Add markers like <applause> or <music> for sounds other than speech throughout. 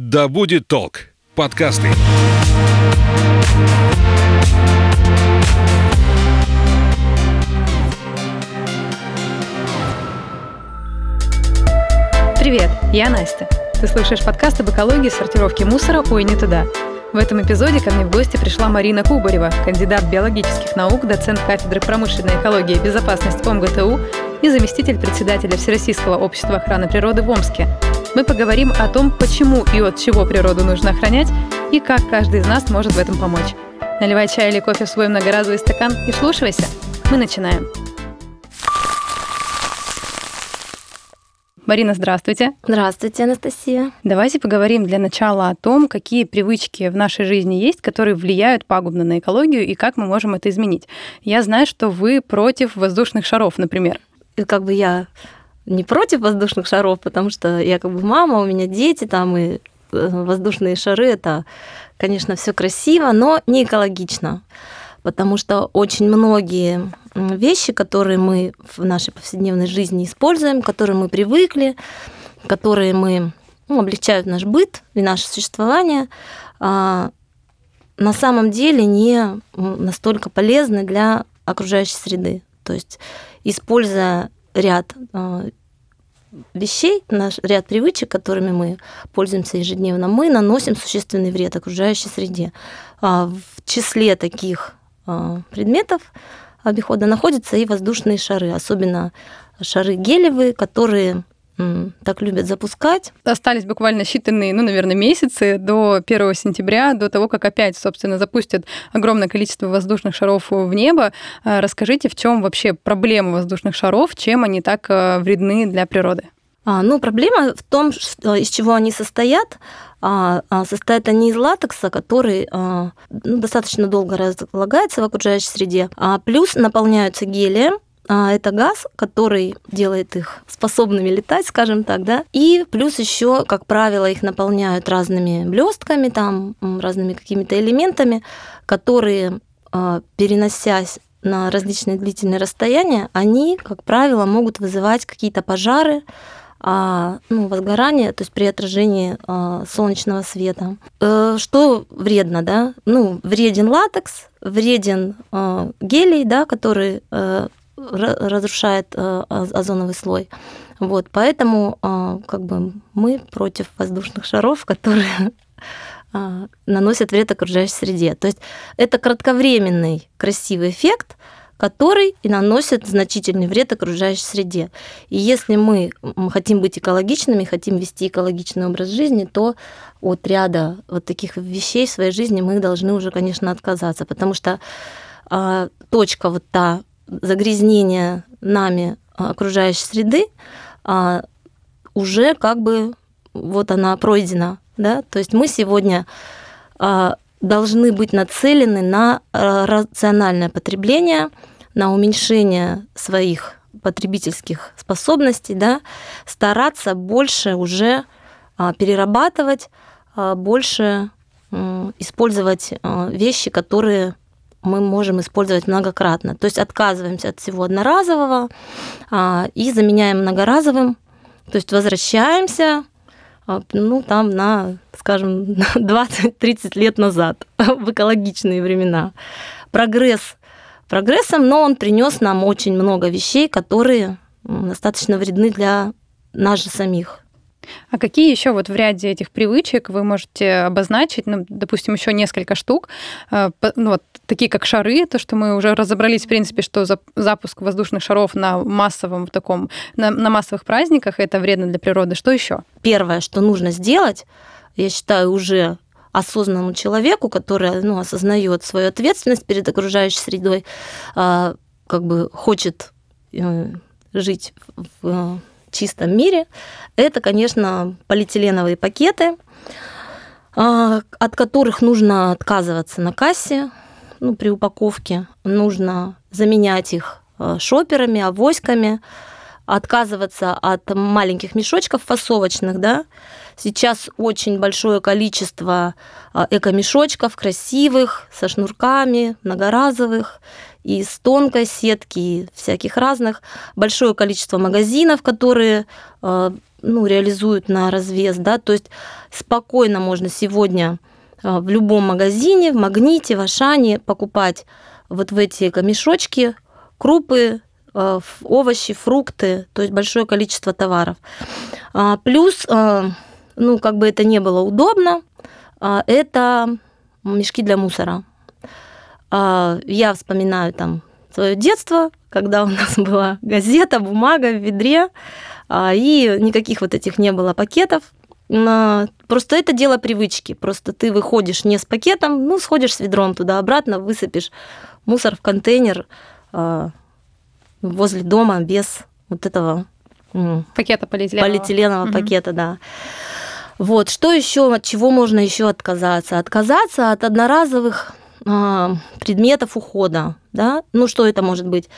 Да будет толк. Подкасты. Привет, я Настя. Ты слушаешь подкаст об экологии сортировки мусора «Ой, не туда». В этом эпизоде ко мне в гости пришла Марина Кубарева, кандидат биологических наук, доцент кафедры промышленной экологии и безопасности ОМГТУ и заместитель председателя Всероссийского общества охраны природы в Омске. Мы поговорим о том, почему и от чего природу нужно охранять и как каждый из нас может в этом помочь. Наливай чай или кофе в свой многоразовый стакан и слушайся. Мы начинаем. Марина, здравствуйте. Здравствуйте, Анастасия. Давайте поговорим для начала о том, какие привычки в нашей жизни есть, которые влияют пагубно на экологию и как мы можем это изменить. Я знаю, что вы против воздушных шаров, например. И как бы я не против воздушных шаров, потому что я как бы мама, у меня дети там, и э, воздушные шары это, конечно, все красиво, но не экологично. Потому что очень многие вещи, которые мы в нашей повседневной жизни используем, к которым мы привыкли, которые мы ну, облегчают наш быт и наше существование, а, на самом деле не настолько полезны для окружающей среды. То есть, используя ряд а, вещей, наш ряд привычек, которыми мы пользуемся ежедневно, мы наносим существенный вред окружающей среде. А, в числе таких предметов обихода находятся и воздушные шары, особенно шары гелевые, которые так любят запускать. Остались буквально считанные, ну, наверное, месяцы до 1 сентября, до того, как опять, собственно, запустят огромное количество воздушных шаров в небо. А, расскажите, в чем вообще проблема воздушных шаров, чем они так э, вредны для природы? А, ну, проблема в том, что, из чего они состоят. А, а, состоят они из латекса, который а, ну, достаточно долго разлагается в окружающей среде, а плюс наполняются гелием, а это газ, который делает их способными летать, скажем так, да. И плюс еще, как правило, их наполняют разными блестками, там разными какими-то элементами, которые, а, переносясь на различные длительные расстояния, они, как правило, могут вызывать какие-то пожары, а, ну, возгорание, то есть при отражении а, солнечного света. Э, что вредно, да? Ну, вреден латекс, вреден а, гелий, да, который э, разрушает э, озоновый слой. Вот, поэтому как бы мы против воздушных шаров, которые <laughs> наносят вред окружающей среде. То есть это кратковременный красивый эффект, который и наносит значительный вред окружающей среде. И если мы хотим быть экологичными, хотим вести экологичный образ жизни, то от ряда вот таких вещей в своей жизни мы должны уже, конечно, отказаться, потому что точка вот та загрязнения нами окружающей среды а, уже как бы вот она пройдена, да, то есть мы сегодня а, должны быть нацелены на рациональное потребление, на уменьшение своих потребительских способностей, да, стараться больше уже а, перерабатывать, а, больше использовать а, вещи, которые мы можем использовать многократно. То есть отказываемся от всего одноразового и заменяем многоразовым, то есть возвращаемся а, ну, там на, скажем, <laughs> 20-30 лет назад, <laughs> в экологичные времена. Прогресс прогрессом, но он принес нам очень много вещей, которые достаточно вредны для нас же самих. А какие еще вот в ряде этих привычек вы можете обозначить, ну, допустим, еще несколько штук, э, ну, вот, такие как шары, то, что мы уже разобрались, в принципе, что запуск воздушных шаров на массовом таком, на, на массовых праздниках это вредно для природы. Что еще? Первое, что нужно сделать, я считаю, уже осознанному человеку, который ну, осознает свою ответственность перед окружающей средой, а, как бы хочет э, жить в чистом мире, это, конечно, полиэтиленовые пакеты, а, от которых нужно отказываться на кассе, ну, при упаковке. Нужно заменять их э, шоперами, авоськами, отказываться от маленьких мешочков фасовочных, да. Сейчас очень большое количество э, эко-мешочков красивых, со шнурками, многоразовых, из тонкой сетки, всяких разных. Большое количество магазинов, которые э, ну, реализуют на развес, да, то есть спокойно можно сегодня а, в любом магазине, в Магните, в Ашане покупать вот в эти мешочки крупы, а, овощи, фрукты, то есть большое количество товаров. А, плюс, ну, как бы это не было удобно, это мешки для мусора. Я вспоминаю там свое детство, когда у нас <laughs> была газета, бумага в ведре, и никаких вот этих не было пакетов. Просто это дело привычки. Просто ты выходишь не с пакетом, ну, сходишь с ведром туда-обратно, высыпешь мусор в контейнер а, возле дома без вот этого пакета полиэтиленового, полиэтиленового угу. пакета, да. Вот, что еще, от чего можно еще отказаться? Отказаться от одноразовых а, предметов ухода. Да? Ну, что это может быть?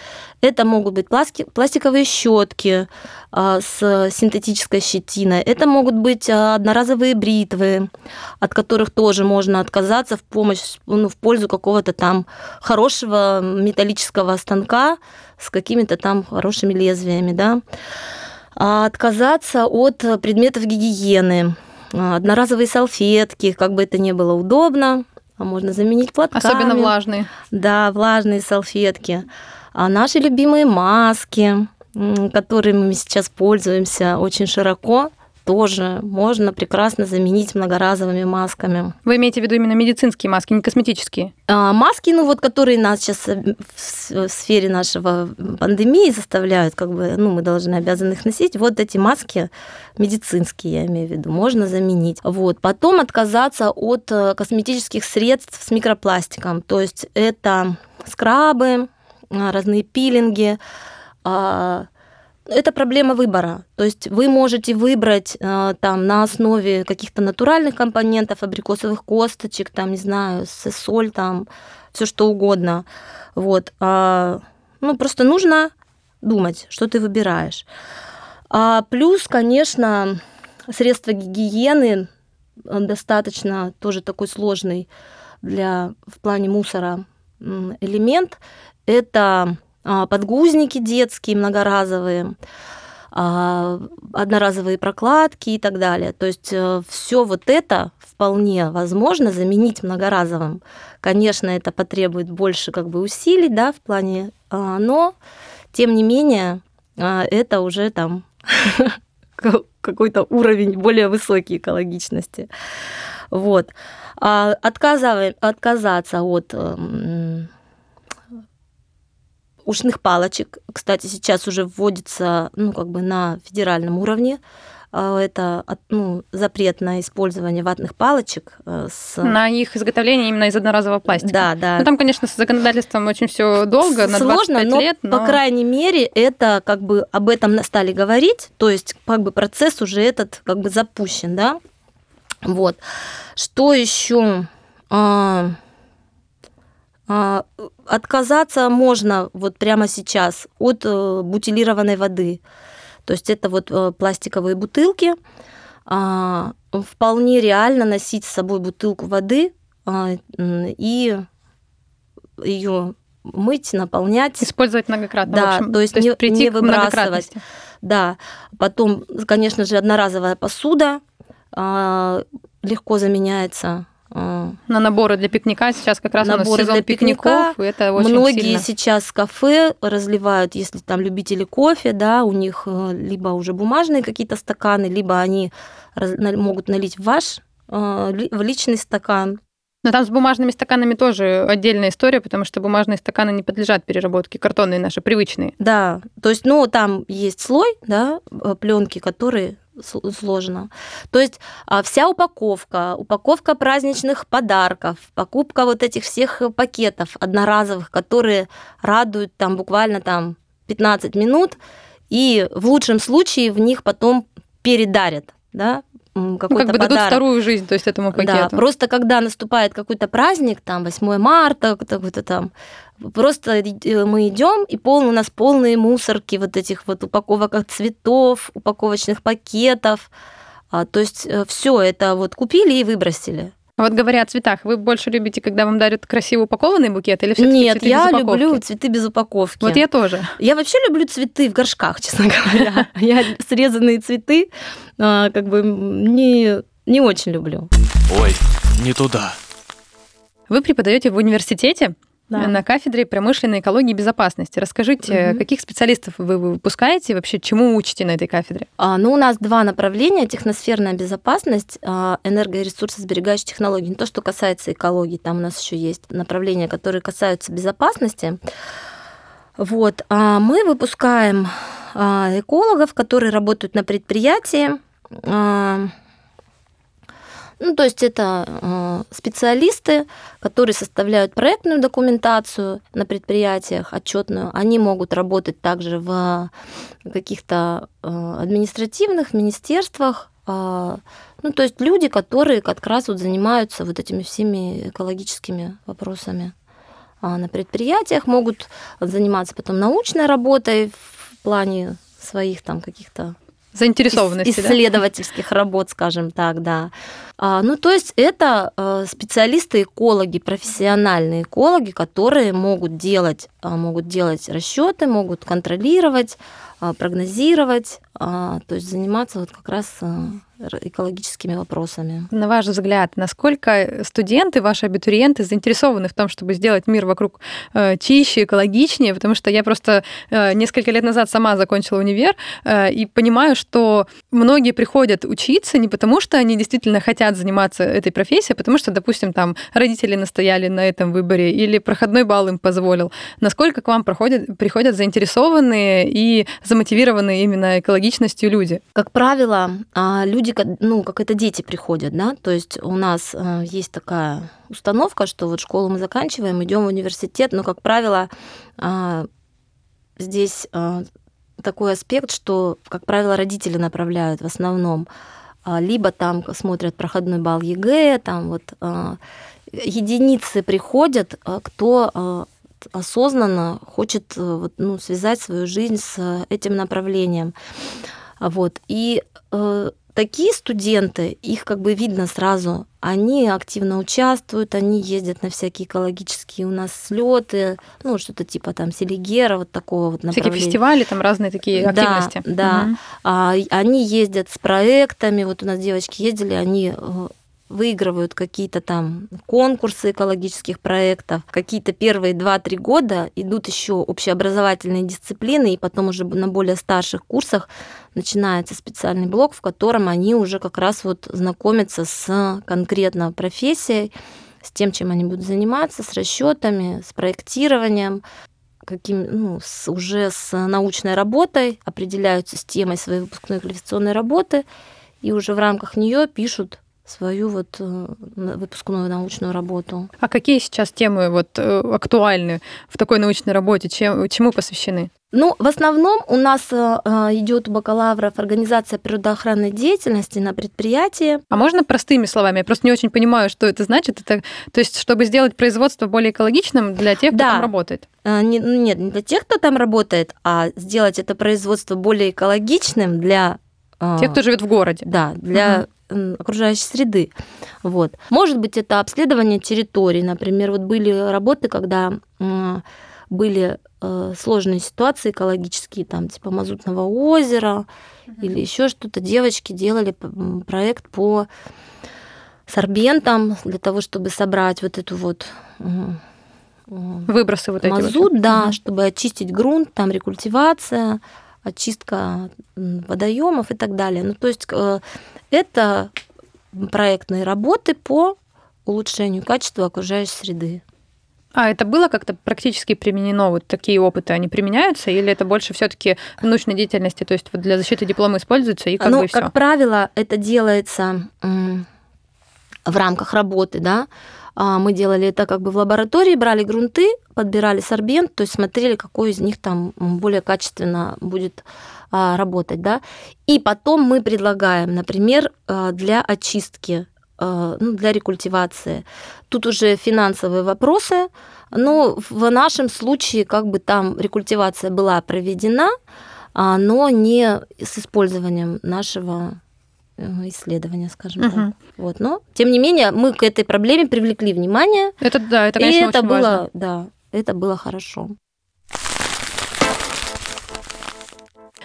Это могут быть пластиковые щетки а, с синтетической щетиной, это могут быть а, одноразовые бритвы, от которых тоже можно отказаться в помощь, ну, в пользу какого-то там хорошего металлического станка с какими-то там хорошими лезвиями. Да? отказаться от предметов гигиены, одноразовые салфетки, как бы это ни было удобно, а можно заменить платками. Особенно влажные. Да, влажные салфетки. А наши любимые маски, которыми мы сейчас пользуемся очень широко, тоже можно прекрасно заменить многоразовыми масками. Вы имеете в виду именно медицинские маски, не косметические? А, маски, ну вот, которые нас сейчас э, в сфере нашего пандемии заставляют, как бы, ну, мы должны обязаны их носить. Вот эти маски медицинские, я имею в виду, можно заменить. Вот. Потом отказаться от э, косметических средств с микропластиком. То есть это скрабы, а, разные пилинги, а, это проблема выбора. То есть вы можете выбрать э, там на основе каких-то натуральных компонентов, абрикосовых косточек, там, не знаю, соль, там, все что угодно. Вот. А, ну, просто нужно думать, что ты выбираешь. А плюс, конечно, средства гигиены э, достаточно тоже такой сложный для в плане мусора элемент. Это подгузники детские, многоразовые, а, одноразовые прокладки и так далее. То есть э, все вот это вполне возможно заменить многоразовым. Конечно, это потребует больше как бы усилий, да, в плане, а, но тем не менее это уже там <laughs> какой-то уровень более высокий экологичности. Вот. Отказаться от эм, ушных палочек. Кстати, сейчас уже вводится ну, как бы на федеральном уровне а, это ну, запрет на использование ватных палочек. Э, с... На их изготовление именно из одноразового пластика. Да, да. Ну, там, конечно, с законодательством очень все долго, на Сложно, 25 но, лет. Но... по крайней мере, это как бы об этом стали говорить, то есть как бы процесс уже этот как бы запущен, да. Вот. Что еще? А, а, отказаться можно вот прямо сейчас от э, бутилированной воды. То есть это вот э, пластиковые бутылки. А, вполне реально носить с собой бутылку воды а, и ее мыть, наполнять. Использовать многократно. Да, общем, то есть, то есть не, не выбрасывать. Да. Потом, конечно же, одноразовая посуда легко заменяется на наборы для пикника сейчас как раз наборы у нас сезон для пикников, пикника. это очень Многие сильно. сейчас кафе разливают, если там любители кофе, да, у них э, либо уже бумажные какие-то стаканы, либо они могут налить в ваш э, в личный стакан. Но там с бумажными стаканами тоже отдельная история, потому что бумажные стаканы не подлежат переработке, картонные наши привычные. Да, то есть, ну, там есть слой, да, э, пленки, которые сложно. То есть а, вся упаковка, упаковка праздничных подарков, покупка вот этих всех пакетов одноразовых, которые радуют там буквально там 15 минут, и в лучшем случае в них потом передарят, да, какой-то ну, как бы подарок. дадут вторую жизнь, то есть этому пакету. Да, просто когда наступает какой-то праздник, там 8 марта, какой-то там, просто э, мы идем и пол, у нас полные мусорки вот этих вот упаковок от цветов, упаковочных пакетов. А, то есть э, все это вот купили и выбросили. А вот говоря о цветах, вы больше любите, когда вам дарят красиво упакованный букет или все-таки Нет, цветы я без упаковки? люблю цветы без упаковки. Вот я тоже. Я вообще люблю цветы в горшках, <laughs> честно говоря. Я срезанные цветы а, как бы не, не очень люблю. Ой, не туда. Вы преподаете в университете Да. на кафедре промышленной экологии и безопасности. Расскажите, Мгм. каких специалистов вы выпускаете и вообще чему учите на этой кафедре? А, Ну, у нас два направления. Техносферная безопасность, а, энерго- и ресурсосберегающие технологии. Не то, что касается экологии, там у нас еще есть направления, которые касаются безопасности. Вот. А мы выпускаем а, экологов, которые работают на предприятии. А, Ну, то есть это а, специалисты, которые составляют проектную документацию на предприятиях, отчетную. Они могут работать также в каких-то э, административных министерствах. а, Ну, то есть люди, которые как раз вот занимаются вот этими всеми экологическими вопросами а на предприятиях, могут заниматься потом научной работой в плане своих там каких-то Заинтересованности, ис- да? исследовательских работ, скажем так, да. А, ну, то есть это э, специалисты-экологи, профессиональные экологи, которые могут делать, а, могут делать расчеты, могут контролировать, а, прогнозировать, то есть заниматься вот как раз р- экологическими вопросами. На ваш взгляд, насколько студенты, ваши абитуриенты заинтересованы в том, чтобы сделать мир вокруг э, чище, экологичнее? Потому что я просто э, несколько лет назад сама закончила универ э, и понимаю, что многие приходят учиться не потому, что они действительно хотят заниматься этой профессией, а потому что, допустим, там родители настояли на этом выборе или проходной балл им позволил. Насколько к вам проходят, приходят заинтересованные и замотивированные именно экологичностью люди? Как правило, а, люди, ну, как это дети приходят, да, то есть у нас э, есть такая установка, что вот школу мы заканчиваем, идем в университет, но, как правило, а, здесь а, такой аспект, что, как правило, родители направляют в основном, А, либо там смотрят проходной балл ЕГЭ, там вот а, единицы приходят, а, кто а, осознанно хочет э, вот, ну, связать свою жизнь с этим направлением. А Вот. И э, такие студенты, их как бы видно сразу, они активно участвуют, они ездят на всякие экологические у нас слеты, ну, что-то типа там Селигера, вот такого вот Всякие направления. фестивали, там разные такие Да, активности. да. Мгм. А, и они ездят с проектами, вот у нас девочки ездили, они э, выигрывают какие-то там конкурсы экологических проектов. Какие-то первые 2-3 года идут еще общеобразовательные дисциплины, и потом уже на более старших курсах начинается специальный блок, в котором они уже как раз вот знакомятся с конкретно профессией, с тем, чем они будут заниматься, с расчетами, с проектированием, каким, ну, с, уже с научной работой, определяются с темой своей выпускной квалификационной работы, и уже в рамках нее пишут свою вот э, выпускную научную работу. А какие сейчас темы вот э, актуальны в такой научной работе? Чем, чему посвящены? Ну, в основном у нас э, идет у бакалавров организация природоохранной деятельности на предприятии. А можно простыми словами? Я просто не очень понимаю, что это значит. Это, то есть, чтобы сделать производство более экологичным для тех, кто Да. там работает. Не- ну, нет, не для тех, кто там работает, а сделать это производство более экологичным для Тех, кто живет в городе. Да, для м, окружающей среды. Вот. Может быть, это обследование территорий. Например, вот были работы, когда были э, сложные ситуации экологические, там, типа Мазутного озера или еще что-то. Девочки делали проект по сорбентам для того, чтобы собрать вот эту вот Выбросы вот эти вот. мазут, да, чтобы очистить грунт, там рекультивация, очистка водоемов и так далее. Ну, то есть э, это проектные работы по улучшению качества окружающей среды. А это было как-то практически применено? Вот такие опыты, они применяются? Или это больше все таки в научной деятельности, то есть вот для защиты диплома используется и как ну, бы все? как правило, это делается в рамках работы, да. А, Мы делали это как бы в лаборатории, брали грунты, подбирали сорбент, то есть смотрели, какой из них там более качественно будет а, работать, да. И потом мы предлагаем, например, а, для очистки, ну, для рекультивации. Тут уже финансовые вопросы, но в нашем случае как бы там рекультивация была проведена, но не с использованием нашего исследования, скажем угу. так. Вот, но тем не менее мы к этой проблеме привлекли внимание. Это да, это конечно и это очень было, важно. да, это было хорошо.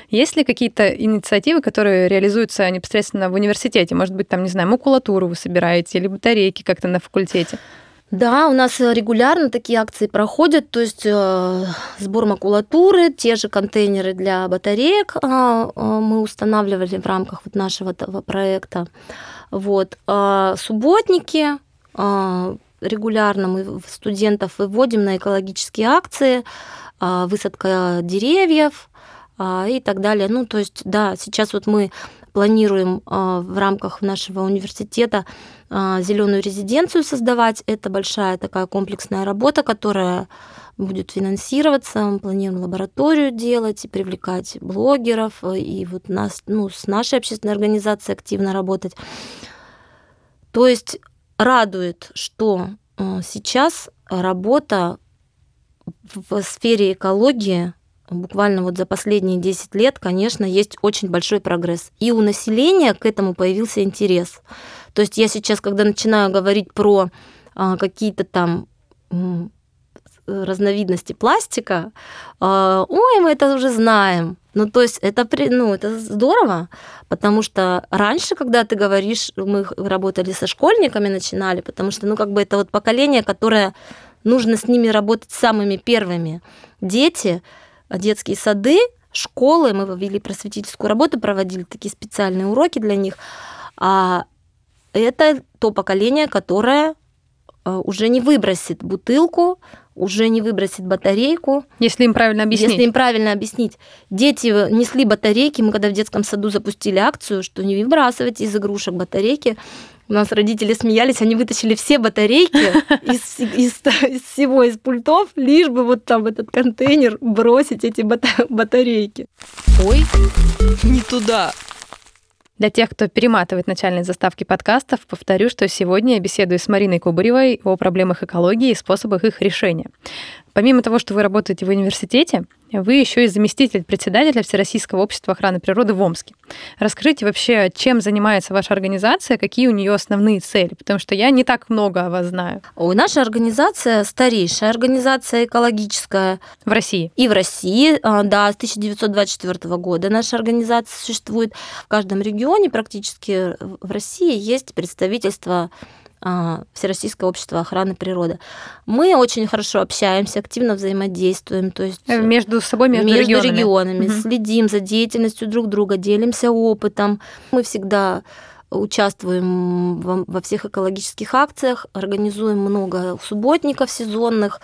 Есть ли какие-то инициативы, которые реализуются непосредственно в университете? Может быть, там, не знаю, макулатуру вы собираете или батарейки как-то на факультете? Да, у нас регулярно такие акции проходят, то есть э, сбор макулатуры, те же контейнеры для батареек э, э, мы устанавливали в рамках вот нашего этого проекта. Вот. А субботники э, регулярно мы студентов выводим на экологические акции, э, высадка деревьев, и так далее. Ну, то есть, да, сейчас вот мы планируем а, в рамках нашего университета а, зеленую резиденцию создавать. Это большая такая комплексная работа, которая будет финансироваться. Мы планируем лабораторию делать и привлекать блогеров, и вот нас, ну, с нашей общественной организацией активно работать. То есть радует, что сейчас работа в сфере экологии буквально вот за последние 10 лет, конечно, есть очень большой прогресс. И у населения к этому появился интерес. То есть я сейчас, когда начинаю говорить про а, какие-то там разновидности пластика, а, ой, мы это уже знаем. Ну, то есть это, ну, это здорово, потому что раньше, когда ты говоришь, мы работали со школьниками, начинали, потому что, ну, как бы это вот поколение, которое нужно с ними работать самыми первыми. Дети, детские сады, школы, мы вели просветительскую работу, проводили такие специальные уроки для них. А это то поколение, которое э, уже не выбросит бутылку, уже не выбросит батарейку. Если им правильно объяснить. Если им правильно объяснить. Дети несли батарейки. Мы когда в детском саду запустили акцию, что не выбрасывать из игрушек батарейки, у нас родители смеялись, они вытащили все батарейки <laughs> из, из, из всего, из пультов, лишь бы вот там в этот контейнер бросить эти бата- батарейки. Ой, не туда. Для тех, кто перематывает начальные заставки подкастов, повторю, что сегодня я беседую с Мариной Кубаревой о проблемах экологии и способах их решения. Помимо того, что вы работаете в университете, вы еще и заместитель председателя Всероссийского общества охраны природы в Омске. Расскажите вообще, чем занимается ваша организация, какие у нее основные цели, потому что я не так много о вас знаю. У наша организация старейшая организация экологическая. В России? И в России, а, да, с 1924 года наша организация существует. В каждом регионе практически в России есть представительство Всероссийское общество охраны природы. Мы очень хорошо общаемся, активно взаимодействуем, то есть э, между собой, между, между регионами, регионами угу. следим за деятельностью друг друга, делимся опытом. Мы всегда участвуем во всех экологических акциях, организуем много субботников сезонных,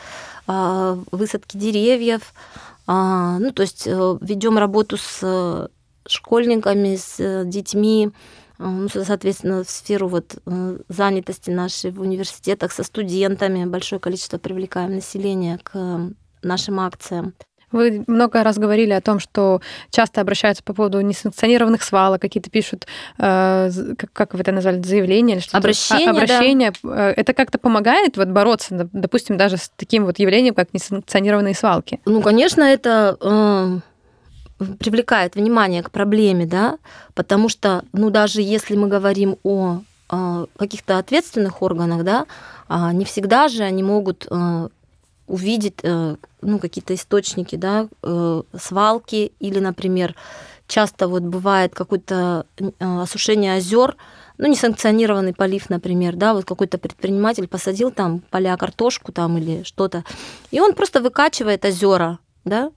а, высадки деревьев. А, ну, то есть э, ведем работу с школьниками, с детьми, а, ну, соответственно, в сферу вот э, занятости нашей в университетах со студентами, большое количество привлекаем населения к нашим акциям. Вы много раз говорили о том, что часто обращаются по поводу несанкционированных свалок, какие-то пишут, э, как, как вы это назвали, заявления или что-то? Обращение, а, обращение. Да. Э, это как-то помогает вот бороться, допустим, даже с таким вот явлением, как несанкционированные свалки? Ну, конечно, это э, привлекает внимание к проблеме, да, потому что, ну, даже если мы говорим о, о каких-то ответственных органах, да, а, не всегда же они могут э, увидеть э, ну, какие-то источники, да, э, свалки или, например, часто вот бывает какое-то осушение озер, ну, несанкционированный полив, например, да, вот какой-то предприниматель посадил там поля картошку там или что-то, и он просто выкачивает озера, да,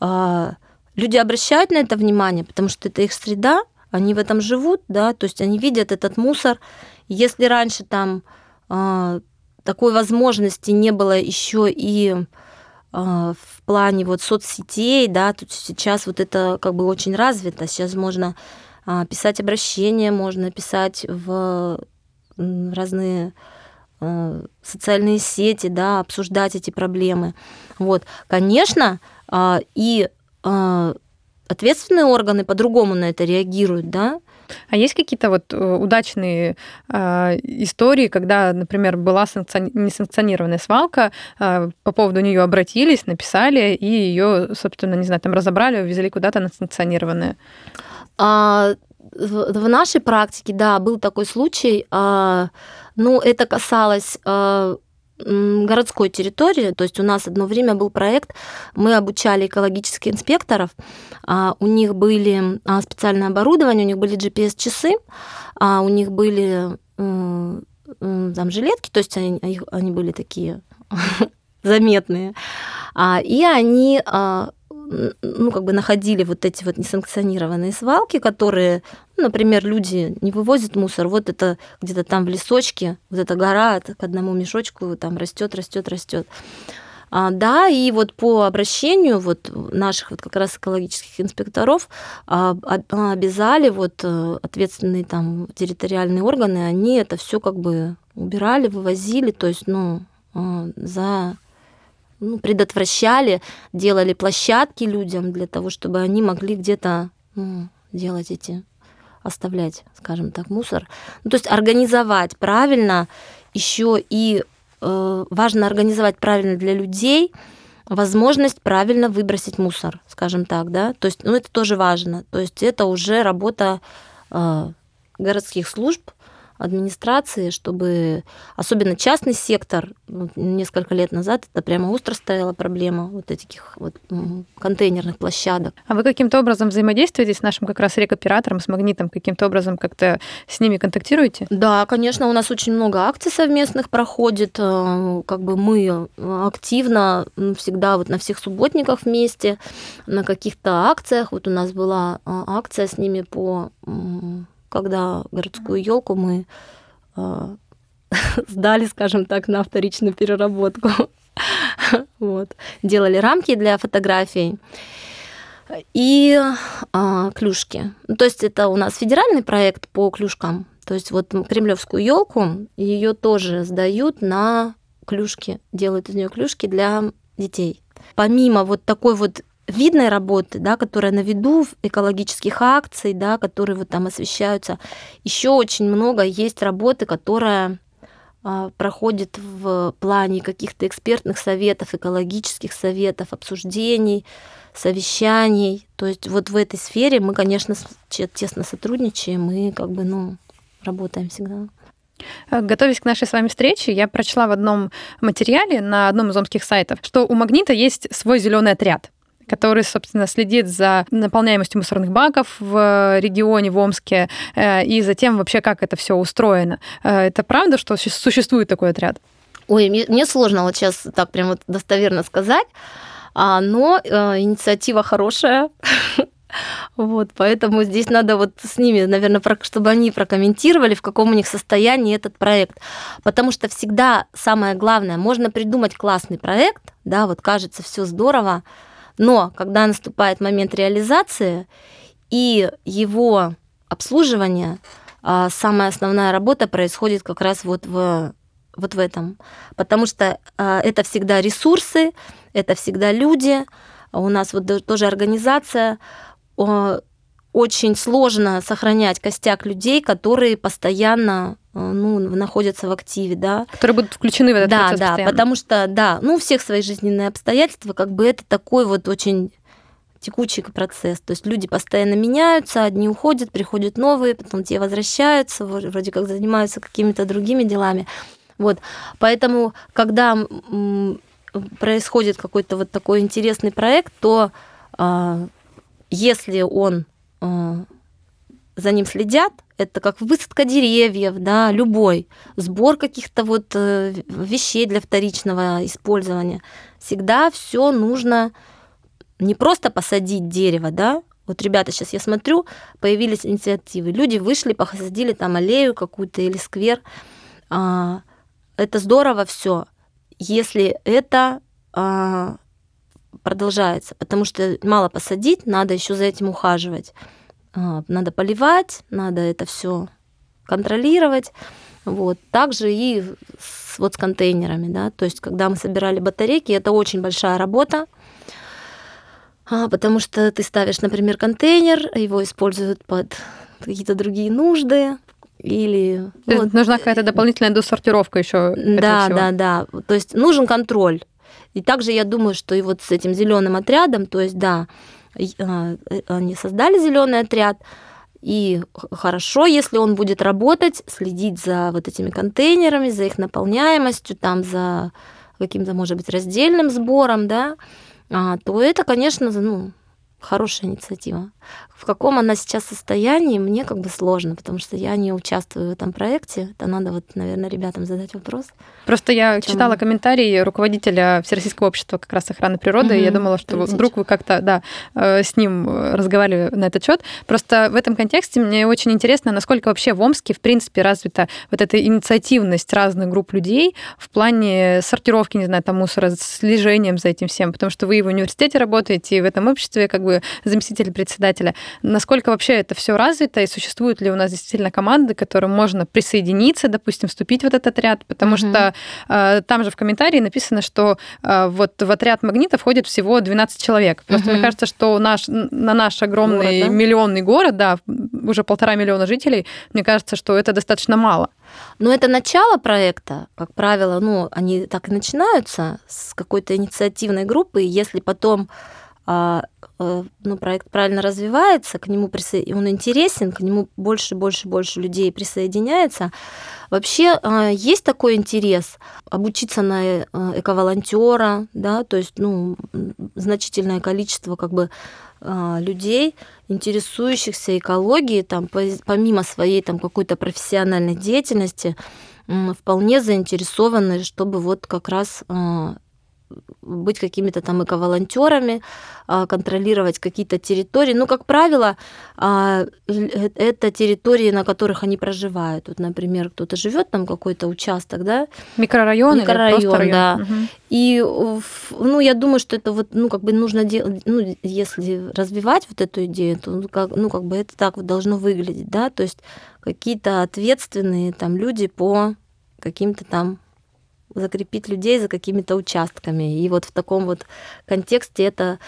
а, люди обращают на это внимание, потому что это их среда, они в этом живут, да, то есть они видят этот мусор. Если раньше там э, такой возможности не было еще и э, в плане вот соцсетей, да, то сейчас вот это как бы очень развито. Сейчас можно э, писать обращения, можно писать в разные социальные сети, да, обсуждать эти проблемы. Вот, конечно, и ответственные органы по-другому на это реагируют, да? А есть какие-то вот э, удачные э, истории, когда, например, была санкциони... несанкционированная свалка, э, по поводу нее обратились, написали, и ее, собственно, не знаю, там разобрали, увезли куда-то на санкционированное? А, в нашей практике, да, был такой случай, а, но это касалось а, городской территории. То есть у нас одно время был проект, мы обучали экологических инспекторов, а, у них были специальное оборудование, у них были GPS-часы, у них были там жилетки, то есть они, они были такие <laughs> заметные, и они ну, как бы находили вот эти вот несанкционированные свалки, которые, ну, например, люди не вывозят мусор, вот это где-то там в лесочке, вот эта гора к одному мешочку там растет, растет, растет. А, да, и вот по обращению вот наших вот как раз экологических инспекторов а, обязали вот э, ответственные там территориальные органы, они это все как бы убирали, вывозили, то есть, ну, а, за ну, предотвращали, делали площадки людям для того, чтобы они могли где-то ну, делать эти, оставлять, скажем так, мусор. Ну, то есть организовать правильно, еще и э, важно организовать правильно для людей возможность правильно выбросить мусор, скажем так, да. То есть, ну, это тоже важно. То есть это уже работа э, городских служб, администрации, чтобы особенно частный сектор, ну, несколько лет назад это прямо остро стояла проблема вот этих вот контейнерных площадок. А вы каким-то образом взаимодействуете с нашим как раз рекоператором, с магнитом, каким-то образом как-то с ними контактируете? Да, конечно, у нас очень много акций совместных проходит, э, как бы мы активно всегда вот на всех субботниках вместе, на каких-то акциях, вот у нас была а, акция с ними по когда городскую елку мы э, <laughs> сдали, скажем так, на вторичную переработку. <laughs> вот. Делали рамки для фотографий и э, клюшки. То есть это у нас федеральный проект по клюшкам. То есть вот кремлевскую елку ее тоже сдают на клюшки, делают из нее клюшки для детей. Помимо вот такой вот видной работы, да, которая на виду экологических акций, да, которые вот там освещаются, еще очень много есть работы, которая а, проходит в плане каких-то экспертных советов, экологических советов, обсуждений, совещаний. То есть вот в этой сфере мы, конечно, тесно сотрудничаем и как бы, ну, работаем всегда. Готовясь к нашей с вами встрече, я прочла в одном материале на одном из омских сайтов, что у Магнита есть свой зеленый отряд который, собственно, следит за наполняемостью мусорных баков в регионе, в Омске, э, и за тем вообще, как это все устроено. Э, это правда, что существует такой отряд? Ой, мне, мне сложно вот сейчас так прям вот достоверно сказать, а, но э, инициатива хорошая. <laughs> Вот, поэтому здесь надо вот с ними, наверное, чтобы они прокомментировали, в каком у них состоянии этот проект. Потому что всегда самое главное, можно придумать классный проект, да, вот кажется, все здорово, но когда наступает момент реализации и его обслуживания, а, самая основная работа происходит как раз вот в вот в этом. Потому что а, это всегда ресурсы, это всегда люди. У нас вот тоже организация очень сложно сохранять костяк людей, которые постоянно э, ну, находятся в активе, да. Которые будут включены в этот да, процесс Да, постоянно. потому что, да, ну, у всех свои жизненные обстоятельства, как бы это такой вот очень текучий процесс. То есть люди постоянно меняются, одни уходят, приходят новые, потом те возвращаются, вроде как занимаются какими-то другими делами. Вот. Поэтому, когда происходит какой-то вот такой интересный проект, то а, если он а, за ним следят, это как высадка деревьев, да, любой сбор каких-то вот э, вещей для вторичного использования. Всегда все нужно не просто посадить дерево, да, вот, ребята, сейчас я смотрю, появились инициативы. Люди вышли, посадили там аллею какую-то или сквер. А, это здорово все, если это а, продолжается, потому что мало посадить, надо еще за этим ухаживать. А, надо поливать, надо это все контролировать. Вот. Также и с, вот с контейнерами. Да? То есть, когда мы собирали батарейки, это очень большая работа, а, потому что ты ставишь, например, контейнер, его используют под какие-то другие нужды, или вот. нужна какая-то дополнительная досортировка еще. Да, да, да. То есть нужен контроль. И также я думаю, что и вот с этим зеленым отрядом, то есть да, они создали зеленый отряд, И хорошо, если он будет работать, следить за вот этими контейнерами, за их наполняемостью, там, за каким-то, может быть, раздельным сбором, да, а, то это, конечно, ну, хорошая инициатива. В каком она сейчас состоянии, мне как бы сложно, потому что я не участвую в этом проекте. Это надо вот, наверное, ребятам задать вопрос. Просто я читала комментарии руководителя Всероссийского общества как раз охраны природы, угу, и я думала, что Тысяч. вдруг вы как-то да, э, с ним разговаривали на этот счет. Просто в этом контексте мне очень интересно, насколько вообще в Омске, в принципе, развита вот эта инициативность разных групп людей в плане сортировки, не знаю, там мусора, слежением за этим всем, потому что вы и в университете работаете, и в этом обществе как бы заместитель председателя. Насколько вообще это все развито, и существуют ли у нас действительно команды, к которым можно присоединиться, допустим, вступить в этот отряд, потому угу. что э, там же в комментарии написано, что э, вот в отряд магнита входит всего 12 человек. Просто угу. мне кажется, что наш, на наш огромный город, да? миллионный город, да, уже полтора миллиона жителей, мне кажется, что это достаточно мало. Но это начало проекта, как правило, ну, они так и начинаются с какой-то инициативной группы, и если потом а, ну, проект правильно развивается, к нему присо... он интересен, к нему больше, больше, больше людей присоединяется. Вообще э, есть такой интерес обучиться на э, эковолонтера, да, то есть ну, значительное количество как бы людей, интересующихся экологией, там, помимо своей там, какой-то профессиональной деятельности, вполне заинтересованы, чтобы вот как раз быть какими-то там эко-волонтерами, а, контролировать какие-то территории. Ну, как правило, а, э, это территории, на которых они проживают. Вот, например, кто-то живет там какой-то участок, да? Микрорайон, Микрорайон, или да. Угу. И, ну, я думаю, что это вот, ну, как бы нужно делать, ну, если развивать вот эту идею, то, ну, как, ну, как бы это так вот должно выглядеть, да, то есть какие-то ответственные там люди по каким-то там закрепить людей за какими-то участками. И вот в таком вот контексте это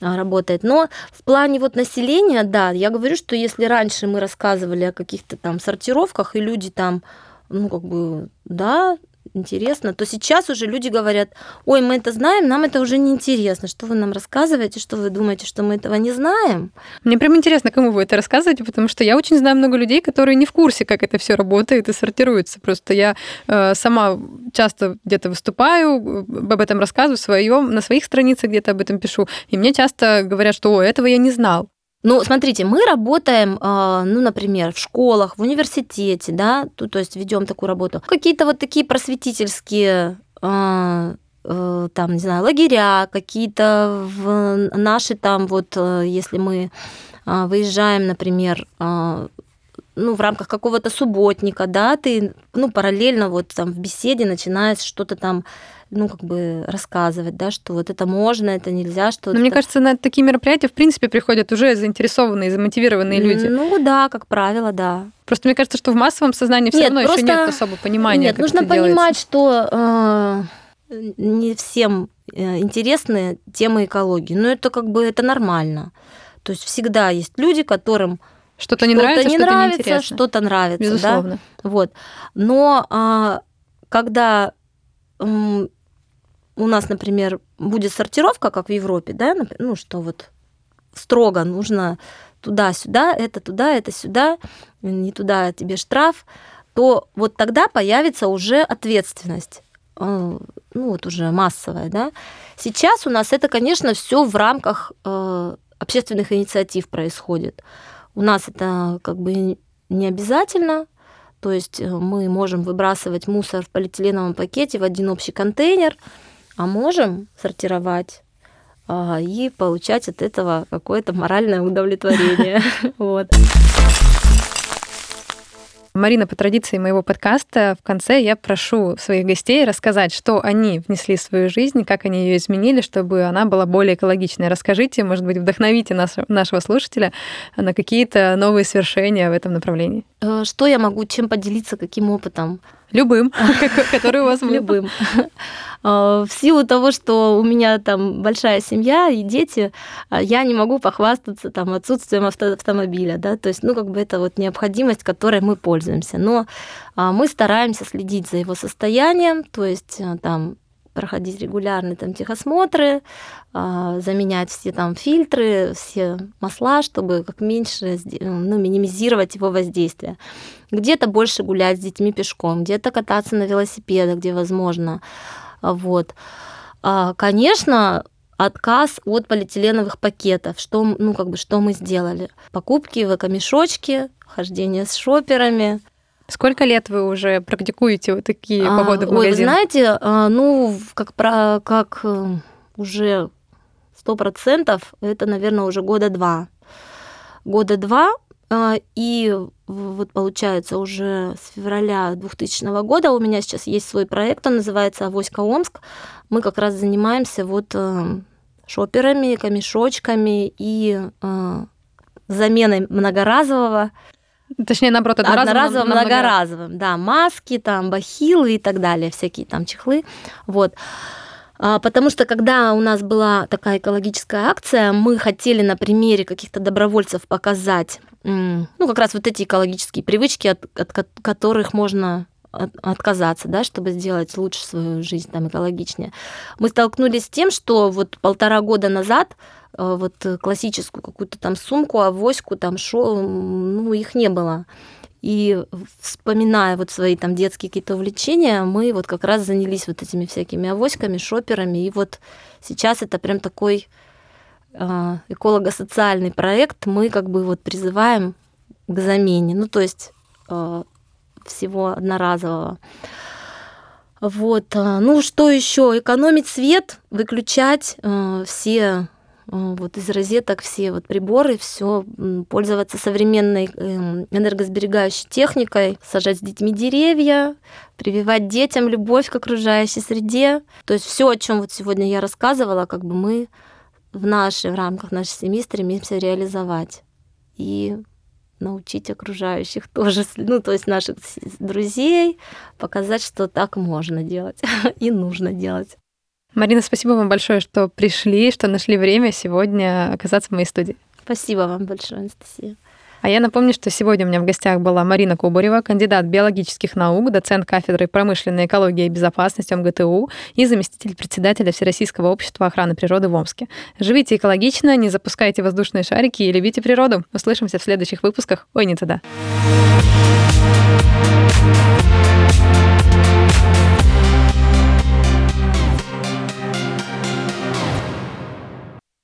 а, работает. Но в плане вот населения, да, я говорю, что если раньше мы рассказывали о каких-то там сортировках, и люди там, ну, как бы, да, интересно, то сейчас уже люди говорят, ой, мы это знаем, нам это уже не интересно, что вы нам рассказываете, что вы думаете, что мы этого не знаем. Мне прям интересно, кому вы это рассказываете, потому что я очень знаю много людей, которые не в курсе, как это все работает и сортируется. Просто я э, сама часто где-то выступаю, об этом рассказываю своем, на своих страницах где-то об этом пишу, и мне часто говорят, что о, этого я не знал. Ну, смотрите, мы работаем, а, ну, например, в школах, в университете, да, то, есть ведем такую работу. Какие-то вот такие просветительские а, э, там, не знаю, лагеря, какие-то в наши там вот, э, если мы а, выезжаем, например, ну, в рамках какого-то субботника, да, ты, ну, параллельно вот там в беседе начинаешь что-то там ну, как бы рассказывать, да, что вот это можно, это нельзя, что... Но мне кажется, на такие мероприятия, в принципе, приходят уже заинтересованные, замотивированные люди. Ну да, как правило, да. Просто мне кажется, что в массовом сознании все равно просто... еще нет особо понимания. Нет, нужно понимать, что э, не всем э, интересны темы экологии. Но это как бы это нормально. То есть всегда есть люди, которым что-то не что нравится, не что-то нравится, что-то нравится, Безусловно. да. Вот. Но а, когда у нас, например, будет сортировка, как в Европе, да, ну что вот строго нужно туда-сюда, это туда, это сюда, не туда тебе штраф, то вот тогда появится уже ответственность э, ну вот уже массовая, да. Сейчас у нас это, конечно, все в рамках э, общественных инициатив происходит. У нас это как бы не обязательно, то есть э, мы можем выбрасывать мусор в полиэтиленовом пакете в один общий контейнер, а можем сортировать а, и получать от этого какое-то моральное удовлетворение. <laughs> Вот. Марина, по традиции моего подкаста, в конце я прошу своих гостей рассказать, что они внесли в свою жизнь, как они ее изменили, чтобы она была более экологичной. Расскажите, может быть, вдохновите нас, нашего слушателя на какие-то новые свершения в этом направлении. Э, что я могу, чем поделиться, каким опытом? Любым, <laughs> <laughs> который у вас был. Любым. А, <laughs> в силу того, что у меня там большая семья и дети, а, я не могу похвастаться там отсутствием авто автомобиля, да, то есть, ну, как бы это вот необходимость, которой мы пользуемся. Но а, мы стараемся следить за его состоянием, то есть там проходить регулярные там техосмотры, а, заменять все там фильтры, все масла, чтобы как меньше, ну, минимизировать его воздействие. Где-то больше гулять с детьми пешком, где-то кататься на велосипедах, где возможно. Вот. А, конечно, отказ от полиэтиленовых пакетов. Что, ну, как бы, что мы сделали? Покупки в эко-мешочки, хождение с шоперами. Сколько лет вы уже практикуете вот такие а, походы в магазин? Ой, вы знаете, а, ну, как, про, как э, уже сто процентов, это, наверное, уже года два. Года два, а, и вот получается уже с февраля 2000 года у меня сейчас есть свой проект, он называется «Авоська Омск». Мы как раз занимаемся вот э, шоперами, камешочками и э, заменой многоразового. Точнее, наоборот, одноразовым. Одноразовым, многоразовым, да, маски, там, бахилы и так далее, всякие там чехлы, вот. А, потому что когда у нас была такая экологическая акция, мы хотели на примере каких-то добровольцев показать, ну, как раз вот эти экологические привычки, от, от которых можно отказаться, да, чтобы сделать лучше свою жизнь, там, экологичнее. Мы столкнулись с тем, что вот полтора года назад вот классическую какую-то там сумку, авоську, там шо, ну, их не было. И вспоминая вот свои там детские какие-то увлечения, мы вот как раз занялись вот этими всякими авоськами, шоперами. И вот сейчас это прям такой э, эколого-социальный проект. Мы как бы вот призываем к замене. Ну, то есть э, всего одноразового. Вот. А, ну, что еще? Экономить свет, выключать э, все э, вот из розеток все вот приборы, все пользоваться современной эм, энергосберегающей техникой, сажать с детьми деревья, прививать детям любовь к окружающей среде. То есть все, о чем вот сегодня я рассказывала, как бы мы в нашей, в рамках нашей семьи стремимся реализовать. И научить окружающих <laughs> тоже, ну, то есть наших друзей, показать, что так можно делать <laughs> и нужно делать. Марина, спасибо вам большое, что пришли, что нашли время сегодня оказаться в моей студии. Спасибо вам большое, Анастасия. А я напомню, что сегодня у меня в гостях была Марина Кубарева, кандидат биологических наук, доцент кафедры промышленной экологии и безопасности МГТУ и заместитель председателя Всероссийского общества охраны природы в Омске. Живите экологично, не запускайте воздушные шарики и любите природу. Услышимся в следующих выпусках. Ой, не туда. thank you